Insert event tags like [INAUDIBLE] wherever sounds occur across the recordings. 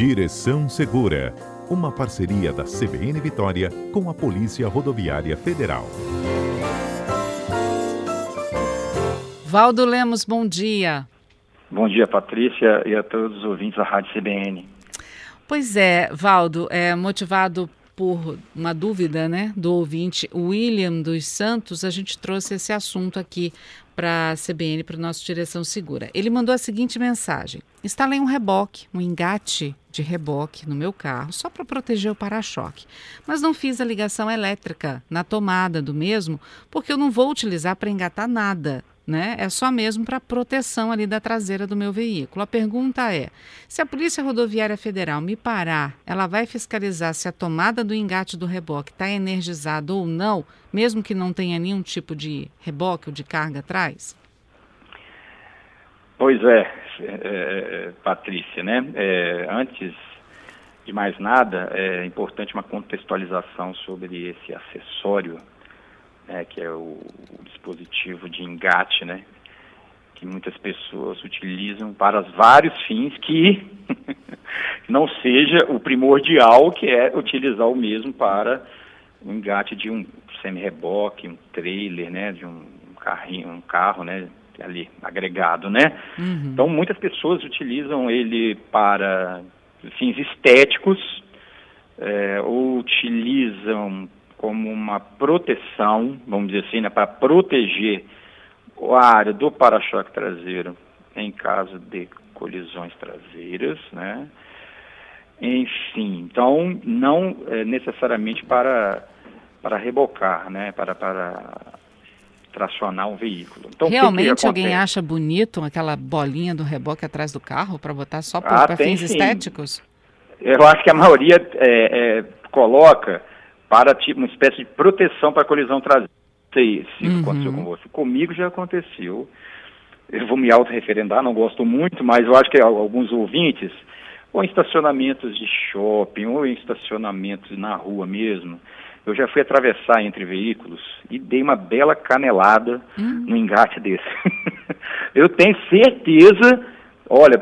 Direção Segura, uma parceria da CBN Vitória com a Polícia Rodoviária Federal. Valdo Lemos, bom dia. Bom dia, Patrícia, e a todos os ouvintes da Rádio CBN. Pois é, Valdo, é motivado por uma dúvida, né, do ouvinte William dos Santos, a gente trouxe esse assunto aqui para a CBN, para o nosso Direção Segura. Ele mandou a seguinte mensagem: Instalei um reboque, um engate de reboque no meu carro, só para proteger o para-choque. Mas não fiz a ligação elétrica na tomada do mesmo, porque eu não vou utilizar para engatar nada né? É só mesmo para proteção ali da traseira do meu veículo. A pergunta é: se a Polícia Rodoviária Federal me parar, ela vai fiscalizar se a tomada do engate do reboque está energizada ou não, mesmo que não tenha nenhum tipo de reboque ou de carga atrás? Pois é, é, é Patrícia, né? É, antes de mais nada, é importante uma contextualização sobre esse acessório né, que é o, o, dispositivo de engate, né, que muitas pessoas utilizam para vários fins [LAUGHS] que não seja o primordial, que é utilizar o mesmo para o engate de um semi-reboque, um trailer, né, de um carrinho, um carro, né, ali agregado, né? Uhum. Então muitas pessoas utilizam ele para fins estéticos, é, ou utilizam como uma proteção, vamos dizer assim, né, para proteger a área do para-choque traseiro em caso de colisões traseiras, né? Enfim, então não é necessariamente para para rebocar, né? Para para tracionar um veículo. Então, Realmente que que alguém acha bonito aquela bolinha do reboque atrás do carro para botar só para ah, fins sim. estéticos? Eu acho que a maioria é, é, coloca para tipo, uma espécie de proteção para a colisão traseira. Não sei se uhum. aconteceu com você. Comigo já aconteceu. Eu vou me autorreferendar, não gosto muito, mas eu acho que alguns ouvintes, ou em estacionamentos de shopping, ou em estacionamentos na rua mesmo, eu já fui atravessar entre veículos e dei uma bela canelada uhum. no engate desse. [LAUGHS] eu tenho certeza Olha,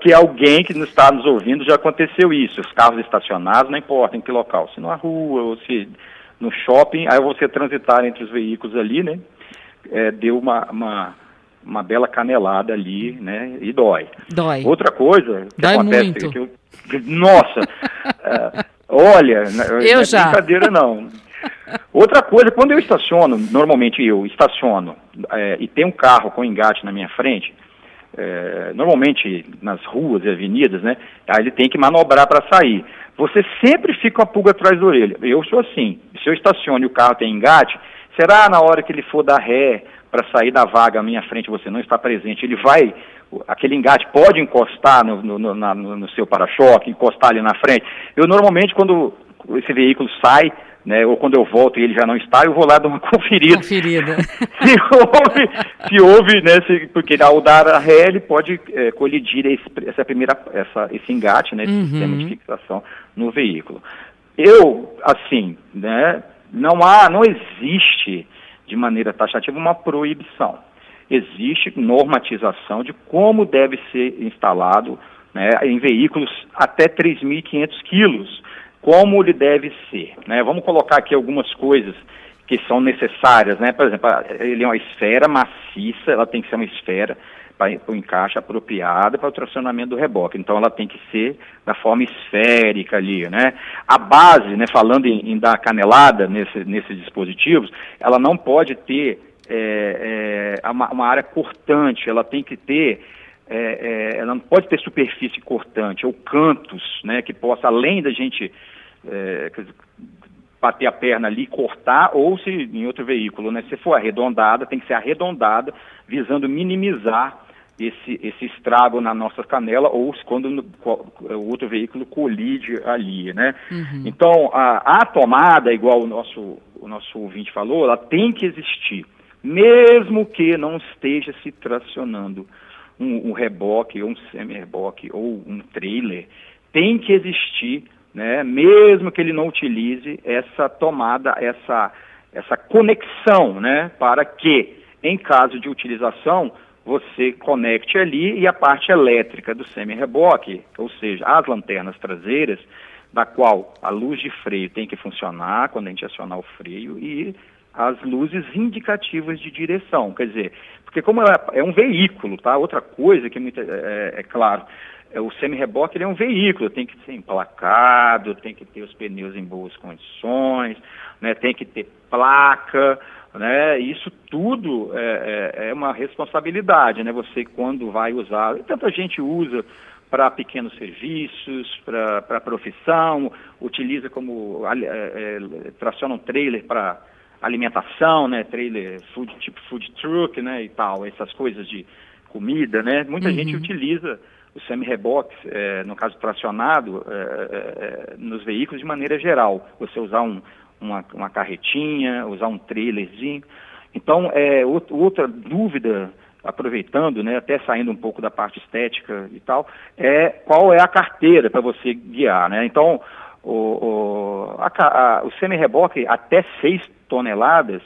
que alguém que está nos ouvindo já aconteceu isso. Os carros estacionados, não importa em que local, se na rua ou se no shopping, aí você transitar entre os veículos ali, né? É, deu uma, uma, uma, bela canelada ali, né? E dói. Dói. Outra coisa que dói acontece muito. que eu, nossa, [LAUGHS] é, olha, eu não é já. brincadeira não. Outra coisa, quando eu estaciono, normalmente eu estaciono é, e tem um carro com engate na minha frente, é, normalmente nas ruas e avenidas, né? Aí ele tem que manobrar para sair. Você sempre fica com a pulga atrás da orelha. Eu sou assim. Se eu estaciono e o carro tem engate, será na hora que ele for dar ré para sair da vaga à minha frente você não está presente, ele vai, aquele engate pode encostar no, no, no, no seu para-choque, encostar ali na frente. Eu normalmente quando esse veículo sai né, ou quando eu volto e ele já não está, eu vou lá dar uma [LAUGHS] conferida. Conferida. [LAUGHS] se houve, se houve, né, se, porque ao dar a ré ele pode é, colidir esse, essa primeira, essa, esse engate, né, uhum. sistema de fixação no veículo. Eu, assim, né, não há, não existe de maneira taxativa uma proibição. Existe normatização de como deve ser instalado né, em veículos até 3.500 quilos como ele deve ser. Né? Vamos colocar aqui algumas coisas que são necessárias, né? Por exemplo, ele é uma esfera maciça, ela tem que ser uma esfera para o encaixe apropriada para o tracionamento do reboque. Então ela tem que ser da forma esférica ali, né? A base, né, falando em, em dar canelada nesse, nesses dispositivos, ela não pode ter é, é, uma, uma, área cortante, ela tem que ter é, é, ela não pode ter superfície cortante ou cantos, né, que possa, além da gente é, bater a perna ali, cortar, ou se em outro veículo, né, se for arredondada, tem que ser arredondada, visando minimizar esse, esse estrago na nossa canela, ou quando o outro veículo colide ali, né? Uhum. Então, a, a tomada, igual o nosso, o nosso ouvinte falou, ela tem que existir, mesmo que não esteja se tracionando um, um reboque, ou um semi-reboque, ou um trailer, tem que existir né, mesmo que ele não utilize essa tomada, essa, essa conexão, né, para que, em caso de utilização, você conecte ali e a parte elétrica do semi-reboque, ou seja, as lanternas traseiras, da qual a luz de freio tem que funcionar quando a gente acionar o freio e as luzes indicativas de direção, quer dizer, porque como é, um veículo, tá? Outra coisa que é, é, é claro, é, o semi-reboque ele é um veículo, tem que ser emplacado, tem que ter os pneus em boas condições, né? Tem que ter placa, né? Isso tudo é, é, é uma responsabilidade, né? Você quando vai usar, tanta gente usa para pequenos serviços, para profissão, utiliza como é, é, traciona um trailer para alimentação, né, trailer food, tipo food truck, né, e tal, essas coisas de comida, né, muita uhum. gente utiliza o semi-reboque, é, no caso tracionado, é, é, é, nos veículos de maneira geral. Você usar um, uma, uma carretinha, usar um trailerzinho. Então, é, outra dúvida aproveitando, né, até saindo um pouco da parte estética e tal, é qual é a carteira para você guiar, né? Então, o, o, a, o semi-reboque até 6 toneladas,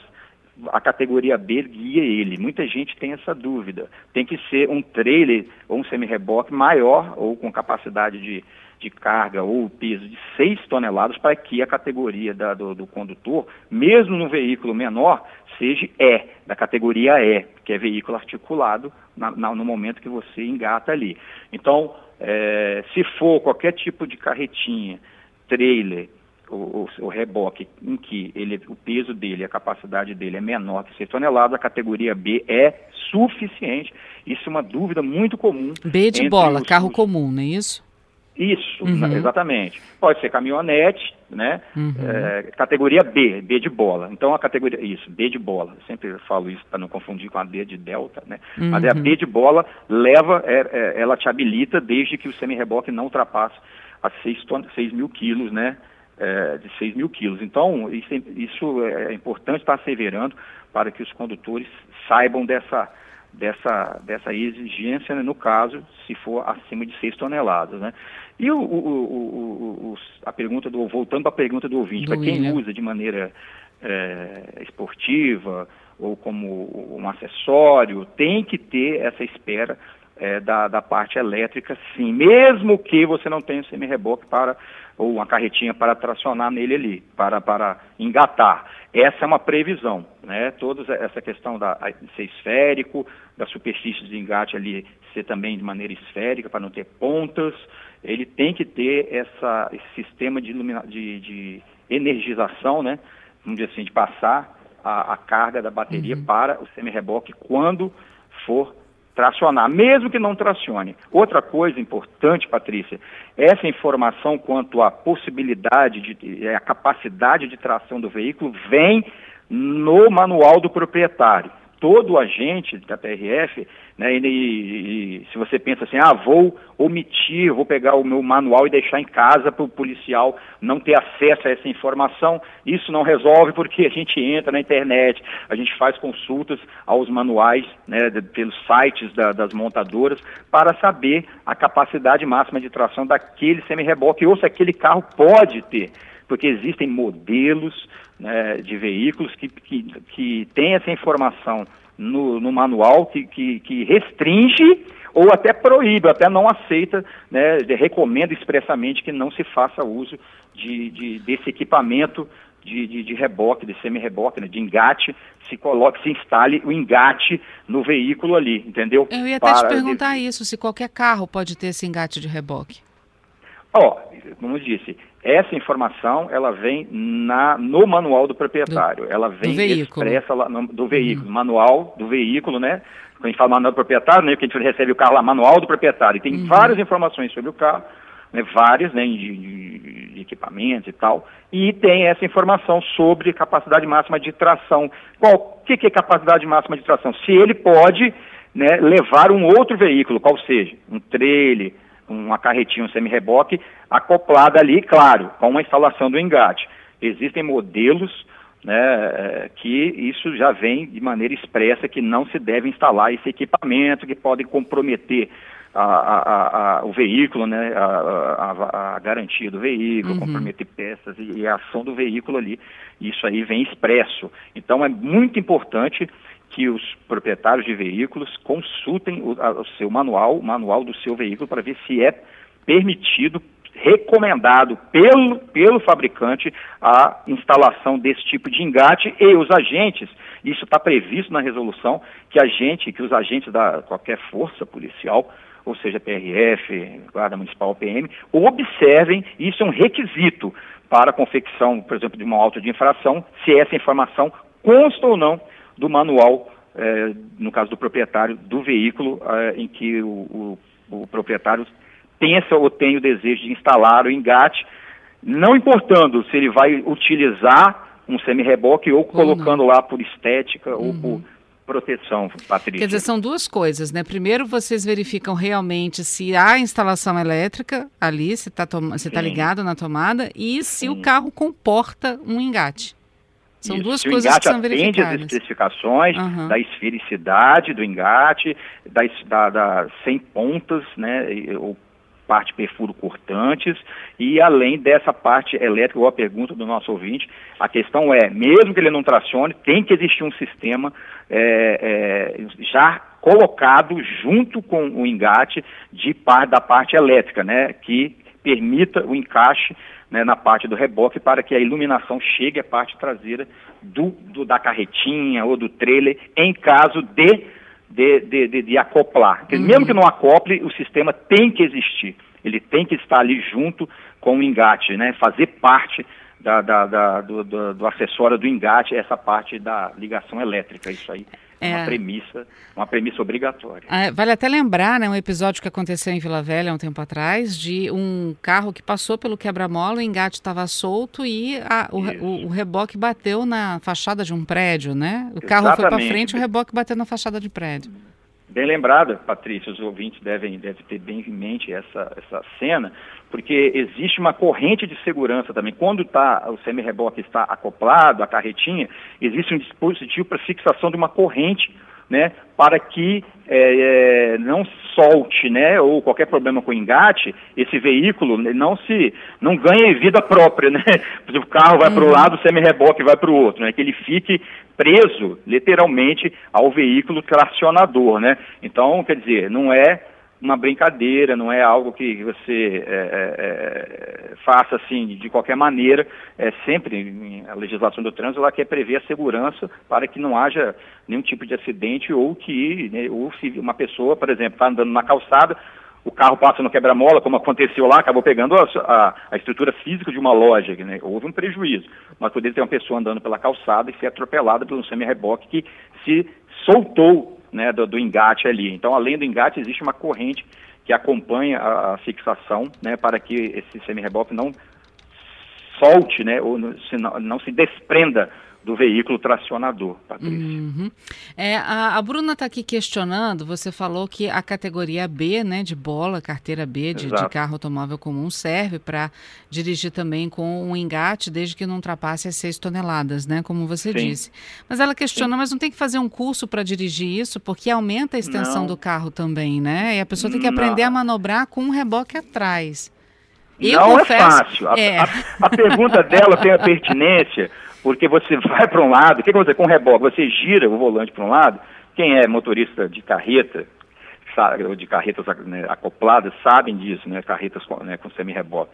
a categoria B guia ele. Muita gente tem essa dúvida. Tem que ser um trailer ou um semi-reboque maior ou com capacidade de, de carga ou peso de 6 toneladas para que a categoria da, do, do, condutor, mesmo no veículo menor, seja E, da categoria E, que é veículo articulado na, na, no momento que você engata ali. Então, é, se for qualquer tipo de carretinha, trailer, o, o, reboque em que ele, o peso dele, a capacidade dele é menor que 6 toneladas, a categoria B é suficiente. Isso é uma dúvida muito comum. B de bola, os, carro os... comum, não é isso? Isso, uhum. exatamente. Pode ser caminhonete, né? Uhum. É, categoria B, B de bola. Então a categoria, isso, B de bola. Eu sempre falo isso para não confundir com a D de delta, né? Uhum. Mas é a B de bola leva, é, é, ela te habilita desde que o semi-reboque não ultrapasse a 6, 6 mil quilos, né? é, de 6 mil quilos. Então, isso, é, isso é importante estar asseverando para que os condutores saibam dessa, dessa, dessa exigência, né, no caso, se for acima de 6 toneladas. Né? E o, o, o, a pergunta do, voltando para a pergunta do ouvinte, para quem usa de maneira é, esportiva ou como um acessório, tem que ter essa espera é, da, da parte elétrica, sim, mesmo que você não tenha semi-reboque para ou uma carretinha para tracionar nele ali, para, para engatar. Essa é uma previsão, né? Toda essa questão da, de ser esférico, da superfície de engate ali ser também de maneira esférica, para não ter pontas, ele tem que ter essa, esse sistema de, ilumina, de, de energização, né? Vamos dizer assim, de passar a, a carga da bateria uhum. para o semi-reboque quando for tracionar, mesmo que não tracione. Outra coisa importante, Patrícia, essa informação quanto à possibilidade, de, a capacidade de tração do veículo vem no manual do proprietário todo agente da PRF, né, e, e, se você pensa assim, ah, vou omitir, vou pegar o meu manual e deixar em casa para o policial não ter acesso a essa informação, isso não resolve porque a gente entra na internet, a gente faz consultas aos manuais, né, de, pelos sites da, das montadoras, para saber a capacidade máxima de tração daquele semi-reboque ou se aquele carro pode ter porque existem modelos né, de veículos que, que, que têm essa informação no, no manual que, que, que, restringe ou até proíbe, até não aceita, né, recomenda expressamente que não se faça uso de, de desse equipamento de, de, de, reboque, de semi-reboque, né, de engate, se coloque, se instale o engate no veículo ali, entendeu? Eu ia até Para te perguntar isso, se qualquer carro pode ter esse engate de reboque. Ó, oh, como disse, essa informação ela vem na, no manual do proprietário, do, ela vem do expressa lá no, do veículo, uhum. manual do veículo, né? Quando a gente fala manual do proprietário, né, que a gente recebe o carro lá, manual do proprietário, e tem uhum. várias informações sobre o carro, né, várias, né, de, de, de, equipamentos e tal, e tem essa informação sobre capacidade máxima de tração. Qual que, que é capacidade máxima de tração? Se ele pode né, levar um outro veículo, qual seja, um trailer, uma carretinha, um semi-reboque, acoplada ali, claro, com a instalação do engate. Existem modelos né, é, que isso já vem de maneira expressa que não se deve instalar esse equipamento que pode comprometer a, a, a, o veículo, né, a, garantia do veículo, uhum. comprometer peças e, e, a ação do veículo ali. Isso aí vem expresso. Então é muito importante que os proprietários de veículos consultem o, a, o seu manual, o manual do seu veículo, para ver se é permitido, recomendado pelo, pelo fabricante a instalação desse tipo de engate e os agentes, isso está previsto na resolução, que a gente, que os agentes da qualquer força policial, ou seja, PRF, Guarda Municipal, PM, observem, isso é um requisito para a confecção, por exemplo, de uma auto de infração, se essa informação consta ou não do manual, eh, no caso do proprietário, do veículo eh, em que o, o, o, proprietário pensa ou tem o desejo de instalar o engate, não importando se ele vai utilizar um semi-reboque ou colocando lá por estética uhum. ou por proteção, Patrícia. Quer dizer, são duas coisas, né? Primeiro, vocês verificam realmente se há instalação elétrica ali, se está tá ligado na tomada, e se Sim. o carro comporta um engate. São Isso. duas coisas que são verificadas. atende as especificações uhum. da esfericidade do engate, da, da, da, sem pontas, né, ou parte perfuro cortantes, e além dessa parte elétrica, ou a pergunta do nosso ouvinte, a questão é, mesmo que ele não tracione, tem que existir um sistema é, é, já colocado junto com o engate de par, da parte elétrica, né, que permita o encaixe né, na parte do reboque para que a iluminação chegue à parte traseira do, do da carretinha ou do trailer em caso de, de, de, de, de acoplar. Uhum. Mesmo que não acople, o sistema tem que existir. Ele tem que estar ali junto com o engate, né, fazer parte da, da, da do, do, do acessório do engate, essa parte da ligação elétrica. Isso aí é uma premissa, uma premissa obrigatória. É, vale até lembrar, né, um episódio que aconteceu em Vila Velha há um tempo atrás, de um carro que passou pelo quebra-mola, o engate estava solto e a, o, o, o, reboque bateu na fachada de um prédio, né? O carro Exatamente. foi para frente, o reboque bateu na fachada de prédio. Bem lembrada, Patrícia, os ouvintes devem, devem ter bem em mente essa, essa cena, porque existe uma corrente de segurança também. Quando tá, o semi-reboque está acoplado, a carretinha, existe um dispositivo para fixação de uma corrente né, para que é, é, não solte, né, ou qualquer problema com o engate, esse veículo não se não ganhe vida própria, né? [LAUGHS] O carro vai uhum. para o lado, o semi-reboque vai para o outro, né? Que ele fique preso, literalmente, ao veículo tracionador, né? Então, quer dizer, não é uma brincadeira, não é algo que você é, é, é, faça assim de qualquer maneira. É sempre a legislação do trânsito ela quer prever a segurança para que não haja nenhum tipo de acidente ou que né, ou se uma pessoa, por exemplo, está andando na calçada, o carro passa no quebra-mola, como aconteceu lá, acabou pegando a, a, a estrutura física de uma loja, né? houve um prejuízo. Mas poderia ter uma pessoa andando pela calçada e ser atropelada por um semi-reboque que se soltou né, do, do, engate ali. Então, além do engate, existe uma corrente que acompanha a, a fixação né, para que esse semi-reboque não solte, né, ou se não, não se desprenda do veículo tracionador, Patrícia. Uhum. É, a, a, Bruna está aqui questionando, você falou que a categoria B, né, de bola, carteira B de, de carro automóvel comum, serve para dirigir também com um engate, desde que não ultrapasse as 6 toneladas, né, como você Sim. disse. Mas ela questiona, Sim. mas não tem que fazer um curso para dirigir isso, porque aumenta a extensão não. do carro também, né? E a pessoa tem que aprender não. a manobrar com um reboque atrás. Eu não é confesso, é fácil. A, é. A, a pergunta dela tem a pertinência porque você [LAUGHS] vai para um lado, o que, você com reboque? Você gira o volante para um lado. Quem é motorista de carreta, sabe, de carretas né, acopladas, sabem disso, né? Carretas com, né, com semi-reboque.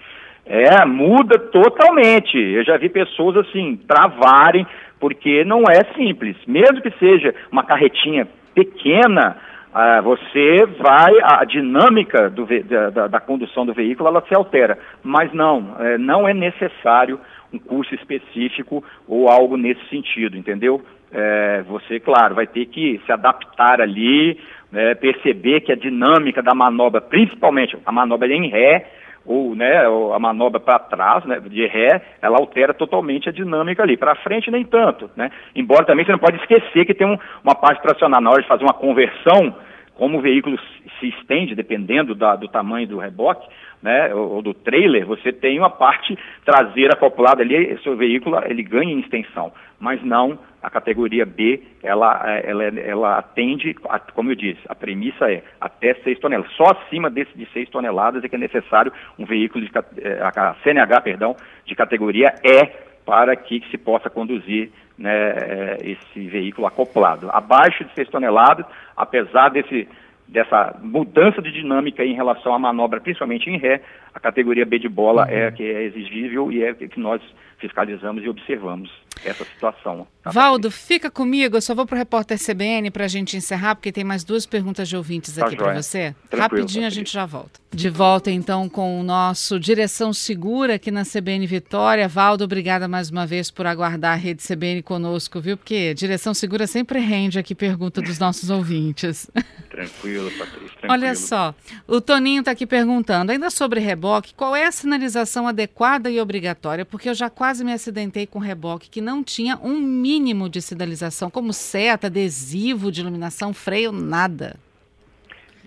É, muda totalmente. Eu já vi pessoas assim travarem, porque não é simples. Mesmo que seja uma carretinha pequena, ah, você vai, a dinâmica do, da, da, condução do veículo ela se altera. Mas não, é, não é necessário um curso específico ou algo nesse sentido, entendeu? É, você, claro, vai ter que se adaptar ali, né, perceber que a dinâmica da manobra, principalmente a manobra em ré, ou né, a manobra para trás, né, de ré, ela altera totalmente a dinâmica ali. Para frente, nem tanto. Né? Embora também você não pode esquecer que tem um, uma parte tracional. Na hora de fazer uma conversão, como o veículo se estende, dependendo da, do tamanho do reboque, né, ou, do trailer, você tem uma parte traseira acoplada ali, seu veículo ele ganha em extensão, mas não a categoria B, ela, ela, ela atende, a, como eu disse, a premissa é até 6 toneladas. Só acima desse de 6 toneladas é que é necessário um veículo, de, eh, a CNH, perdão, de categoria E para que se possa conduzir né, esse veículo acoplado. Abaixo de 6 toneladas, apesar desse, dessa mudança de dinâmica em relação à manobra, principalmente em ré, a categoria B de bola uhum. é a que é exigível e é que nós fiscalizamos e observamos essa situação. Tá Valdo, fica comigo, eu só vou para o repórter CBN para a gente encerrar, porque tem mais duas perguntas de ouvintes tá aqui para você. Tranquilo, Rapidinho a gente já volta. De volta então com o nosso Direção Segura aqui na CBN Vitória. Valdo, obrigada mais uma vez por aguardar a rede CBN conosco, viu? Porque Direção Segura sempre rende aqui pergunta dos nossos ouvintes. [LAUGHS] Tranquilo, Patrícia. Tranquilo. Olha só, o Toninho está aqui perguntando, ainda sobre reboque, qual é a sinalização adequada e obrigatória? Porque eu já quase me acidentei com reboque que não tinha um mínimo de sinalização, como seta, adesivo de iluminação, freio, nada.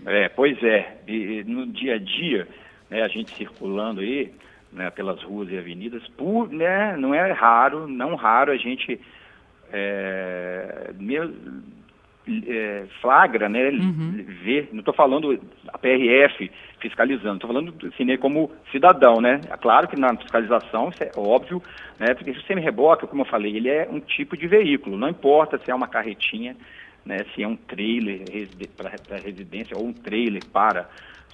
É, pois é. E, no dia a dia, né, a gente circulando aí, né, pelas ruas e avenidas, por, né, não é raro, não raro a gente é, é, flagra, né, uhum. ver, não estou falando a PRF fiscalizando, estou falando assim, né, como cidadão, né, é claro que na fiscalização, isso é óbvio, né, porque o semi-reboque, como eu falei, ele é um tipo de veículo, não importa se é uma carretinha, né, se é um trailer para residência ou um trailer para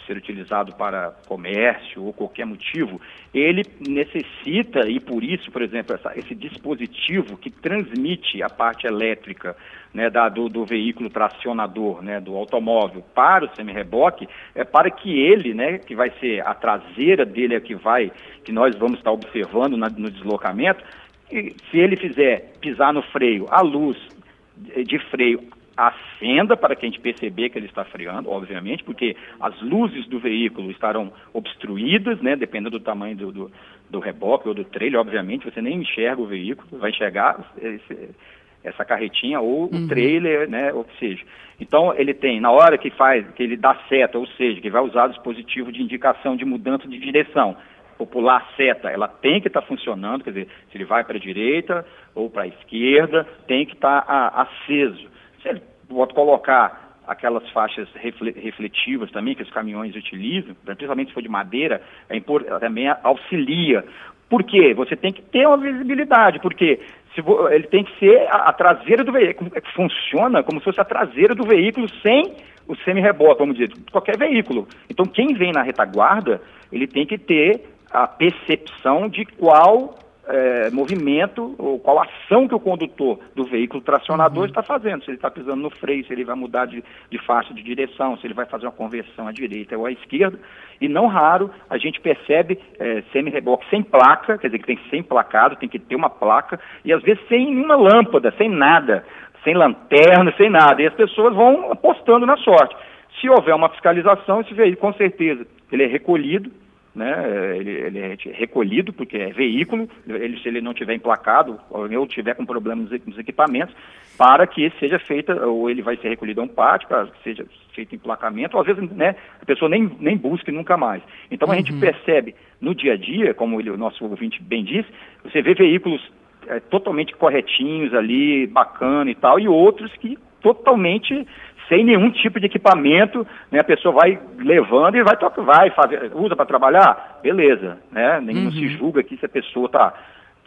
ser utilizado para comércio ou qualquer motivo, ele necessita, e por isso, por exemplo, essa, esse dispositivo que transmite a parte elétrica né, da, do, do, veículo tracionador, né, do automóvel para o semi-reboque, é para que ele, né, que vai ser a traseira dele é que vai, que nós vamos estar observando na, no deslocamento, se ele fizer pisar no freio, a luz de freio acenda para que a gente perceber que ele está freando, obviamente, porque as luzes do veículo estarão obstruídas, né, dependendo do tamanho do, do, do reboque ou do trailer, obviamente, você nem enxerga o veículo, vai enxergar esse, essa carretinha ou uhum. o trailer, né, ou que seja. Então, ele tem, na hora que faz, que ele dá seta, ou seja, que vai usar o dispositivo de indicação de mudança de direção, popular seta, ela tem que estar tá funcionando, quer dizer, se ele vai para a direita ou para a esquerda, tem que estar tá, aceso. Se ele colocar aquelas faixas refletivas também que os caminhões utilizam, principalmente se for de madeira, é também auxilia. Por quê? Você tem que ter uma visibilidade, porque se, ele tem que ser a, a, traseira do veículo, é funciona como se fosse a traseira do veículo sem o semi-reboque, vamos dizer, qualquer veículo. Então quem vem na retaguarda, ele tem que ter a percepção de qual é, movimento ou qual ação que o condutor do veículo tracionador uhum. está fazendo. Se ele está pisando no freio, se ele vai mudar de, de faixa de direção, se ele vai fazer uma conversão à direita ou à esquerda. E não raro a gente percebe é, semi-reboque sem placa, quer dizer, que tem que ser emplacado, tem que ter uma placa, e às vezes sem uma lâmpada, sem nada, sem lanterna, sem nada. E as pessoas vão apostando na sorte. Se houver uma fiscalização, esse veículo, com certeza, ele é recolhido, né? Ele, ele, é recolhido porque é veículo, ele, se ele não tiver emplacado ou tiver com problemas nos equipamentos, para que seja feita, ou ele vai ser recolhido a um pátio, para que seja feito emplacamento, ou às vezes né, a pessoa nem, nem busque nunca mais. Então a gente uhum. percebe no dia a dia, como ele, o nosso ouvinte bem disse, você vê veículos é, totalmente corretinhos ali, bacana e tal, e outros que totalmente sem nenhum tipo de equipamento, né, a pessoa vai levando e vai, vai fazer, usa para trabalhar, beleza, né? Nem uhum. não se julga aqui se a pessoa está,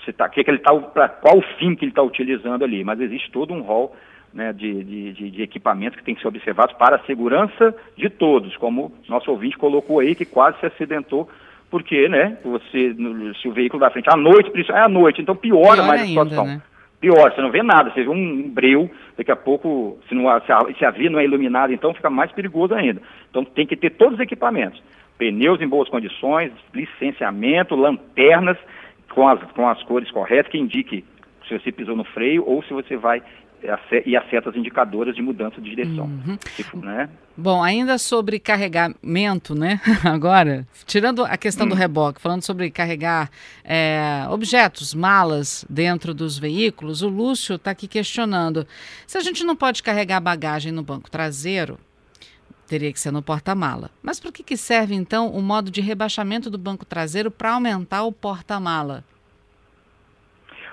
se tá, que, que ele tá, para qual fim que ele está utilizando ali, mas existe todo um rol né, de, de, de, equipamentos que tem que ser observados para a segurança de todos, como nosso ouvinte colocou aí, que quase se acidentou, porque, né, você, se o veículo da frente, à noite, é à noite, então piora Pior mais a situação. né? Pior, você não vê nada, você vê um breu, daqui a pouco, se, não, se, a, se a via não é iluminada, então fica mais perigoso ainda. Então tem que ter todos os equipamentos, pneus em boas condições, licenciamento, lanternas com as, com as cores corretas, que indique se você pisou no freio ou se você vai e as setas indicadoras de mudança de direção. Uhum. Tipo, né? Bom, ainda sobre carregamento, né? [LAUGHS] Agora, tirando a questão do hum. reboque, falando sobre carregar é, objetos, malas dentro dos veículos, o Lúcio está aqui questionando se a gente não pode carregar bagagem no banco traseiro. Teria que ser no porta-mala. Mas para que, que serve então o modo de rebaixamento do banco traseiro para aumentar o porta-mala?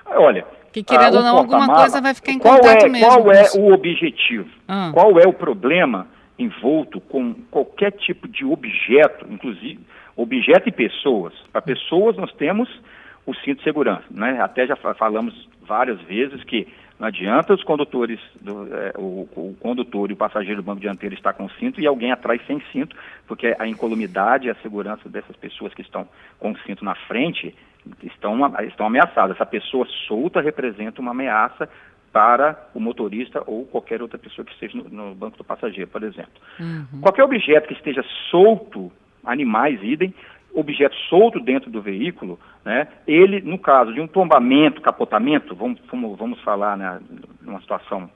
Olha, que querendo ah, ou não, alguma coisa vai ficar em qual contato é, mesmo. Qual é o objetivo? Ah. Qual é o problema envolto com qualquer tipo de objeto, inclusive objeto e pessoas? Para pessoas nós temos o cinto de segurança. Né? Até já falamos várias vezes que não adianta os condutores, do, é, o, o, condutor e o passageiro do banco dianteiro estar com cinto e alguém atrás sem cinto, porque a incolumidade e a segurança dessas pessoas que estão com o cinto na frente estão, estão ameaçadas. Essa pessoa solta representa uma ameaça para o motorista ou qualquer outra pessoa que esteja no, no banco do passageiro, por exemplo. Uhum. Qualquer objeto que esteja solto, animais, idem, objeto solto dentro do veículo, né, ele, no caso de um tombamento, capotamento, vamos, vamos, vamos falar né, numa situação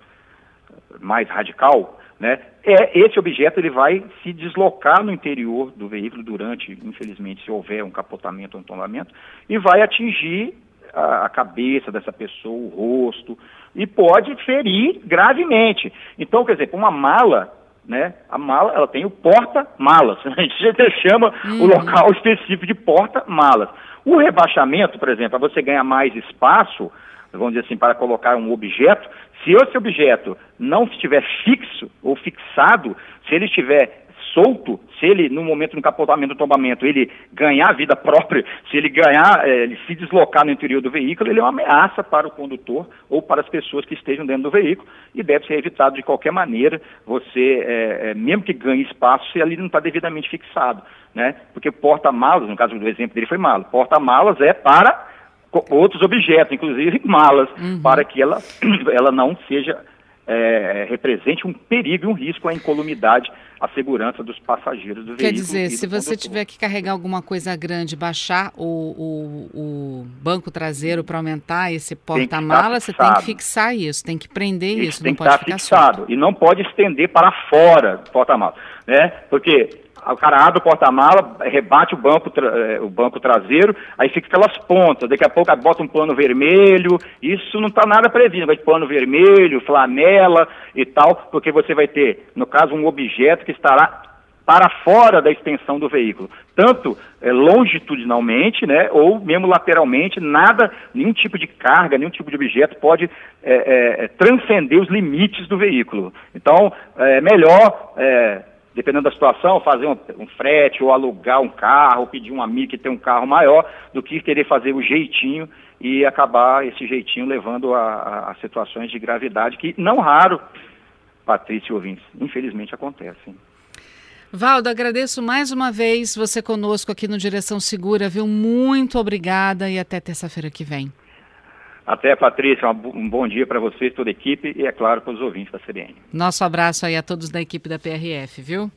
mais radical, né, é, esse objeto ele vai se deslocar no interior do veículo durante, infelizmente, se houver um capotamento ou um tombamento, e vai atingir a, a cabeça dessa pessoa, o rosto, e pode ferir gravemente. Então, quer dizer, uma mala, né? A mala, ela tem o porta-malas. [LAUGHS] A gente chama uhum. o local específico de porta-malas. O rebaixamento, por exemplo, para você ganhar mais espaço, vamos dizer assim, para colocar um objeto, se esse objeto não estiver fixo ou fixado, se ele estiver solto, se ele, no momento do capotamento do tombamento, ele ganhar vida [LAUGHS] própria, se ele ganhar, é, ele se deslocar no interior do veículo, ele é uma ameaça para o condutor ou para as pessoas que estejam dentro do veículo e deve ser evitado de qualquer maneira, você, é, é, mesmo que ganhe espaço, se ali não está devidamente fixado, né? Porque porta-malas, no caso do exemplo dele foi mala, porta-malas é para outros objetos, inclusive malas, uhum. para que ela, [CLEARS THROAT] ela não seja é, represente um perigo, um risco à incolumidade, à segurança dos passageiros do Quer veículo. Quer dizer, se você condutor. tiver que carregar alguma coisa grande, baixar o, o, o banco traseiro para aumentar esse porta-mala, você tem que fixar isso, tem que prender isso, isso tem não que pode estar ficar fixado solto. e não pode estender para fora do porta-mala, né? Porque o cara abre o porta-mala, rebate o banco, eh, o banco traseiro, aí fica aquelas pontas, daqui a pouco bota um pano vermelho, isso não está nada previsto, vai pano vermelho, flanela e tal, porque você vai ter, no caso, um objeto que estará para fora da extensão do veículo, tanto é, longitudinalmente, né, ou mesmo lateralmente, nada, nenhum tipo de carga, nenhum tipo de objeto pode é, é, transcender os limites do veículo. Então, é melhor dependendo da situação, fazer um, um, frete ou alugar um carro, ou pedir um amigo que tem um carro maior, do que querer fazer o jeitinho e acabar esse jeitinho levando a, a, a situações de gravidade que, não raro, Patrícia e ouvintes, infelizmente acontecem. Valdo, agradeço mais uma vez você conosco aqui no Direção Segura, viu? Muito obrigada e até terça-feira que vem. Até, Patrícia, um bom dia para vocês, toda a equipe e, é claro, para os ouvintes da CBN. Nosso abraço aí a todos da equipe da PRF, viu?